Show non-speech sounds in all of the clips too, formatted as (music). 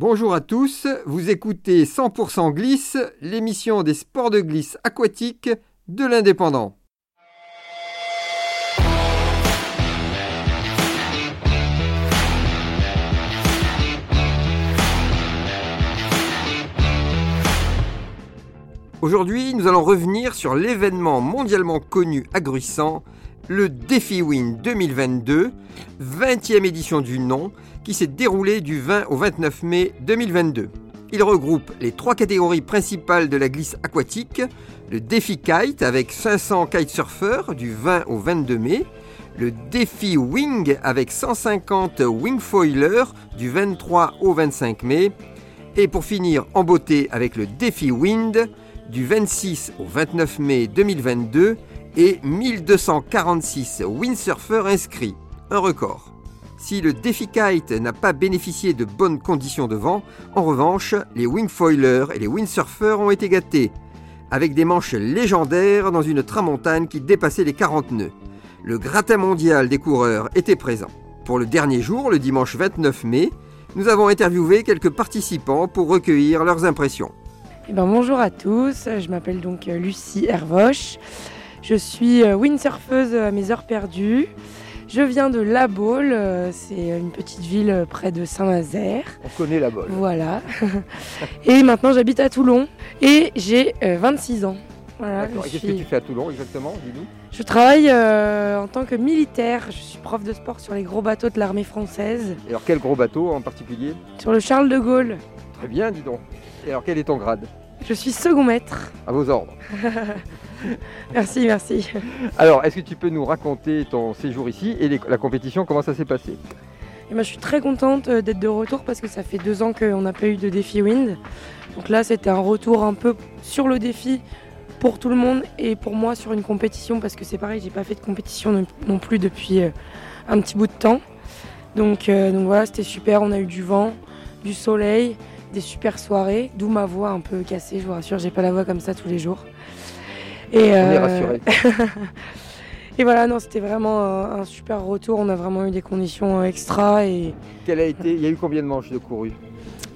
Bonjour à tous, vous écoutez 100% Glisse, l'émission des sports de glisse aquatique de l'Indépendant. Aujourd'hui, nous allons revenir sur l'événement mondialement connu agruissant, le Défi Win 2022, 20e édition du nom, qui s'est déroulé du 20 au 29 mai 2022. Il regroupe les trois catégories principales de la glisse aquatique, le défi kite avec 500 kitesurfers du 20 au 22 mai, le défi wing avec 150 wingfoilers du 23 au 25 mai, et pour finir en beauté avec le défi wind du 26 au 29 mai 2022 et 1246 windsurfers inscrits, un record. Si le défi kite n'a pas bénéficié de bonnes conditions de vent, en revanche, les wingfoilers et les windsurfers ont été gâtés, avec des manches légendaires dans une tramontane qui dépassait les 40 nœuds. Le gratin mondial des coureurs était présent. Pour le dernier jour, le dimanche 29 mai, nous avons interviewé quelques participants pour recueillir leurs impressions. Eh ben, bonjour à tous, je m'appelle donc euh, Lucie Hervoche. Je suis euh, windsurfeuse à mes heures perdues. Je viens de La Baule, euh, c'est une petite ville près de Saint-Nazaire. On connaît La Baule. Voilà. (laughs) et maintenant j'habite à Toulon et j'ai 26 ans. Voilà, Qu'est-ce que tu fais à Toulon exactement Dis-nous? Je travaille en tant que militaire. Je suis prof de sport sur les gros bateaux de l'armée française. Et alors quel gros bateau en particulier? Sur le Charles de Gaulle. Très bien, dis donc. Et alors quel est ton grade? Je suis second maître. À vos ordres. (laughs) (laughs) merci, merci. Alors, est-ce que tu peux nous raconter ton séjour ici et la compétition, comment ça s'est passé? Et moi, je suis très contente euh, d'être de retour parce que ça fait deux ans qu'on n'a pas eu de défi wind. Donc là, c'était un retour un peu sur le défi pour tout le monde et pour moi sur une compétition parce que c'est pareil, j'ai pas fait de compétition non plus depuis euh, un petit bout de temps. Donc, euh, donc voilà, c'était super. On a eu du vent, du soleil, des super soirées, d'où ma voix un peu cassée. Je vous rassure, j'ai pas la voix comme ça tous les jours. Et, On est rassuré. Et voilà, non, c'était vraiment un, super retour. On a vraiment eu des conditions extra. Et... Quelle a été Il y a eu combien de manches de couru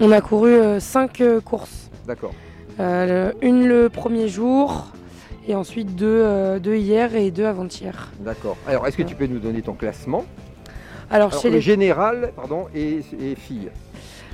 On a couru 5 courses. D'accord. une le premier jour, et ensuite deux, deux hier et deux avant-hier. D'accord. Alors, est-ce que tu peux nous donner ton classement? Alors, chez le les général pardon, et, et filles.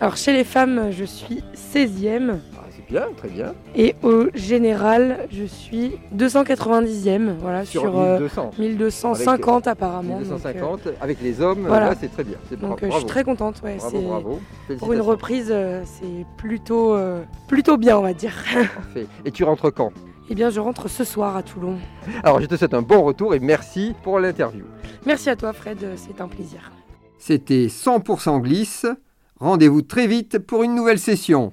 Alors, chez les femmes, je suis 16e. Bien, très bien. Et au général, je suis 290e, voilà, sur, 1250 euh, apparemment. 1250 euh, avec les hommes, là c'est très bien. Donc euh, je suis très contente, ouais, bravo, bravo. Pour une reprise, c'est plutôt, plutôt bien, on va dire. Parfait. Et tu rentres quand? Eh bien, je rentre ce soir à Toulon. Alors, je te souhaite un bon retour et merci pour l'interview. Merci à toi, Fred, c'est un plaisir. C'était 100% glisse. Rendez-vous très vite pour une nouvelle session.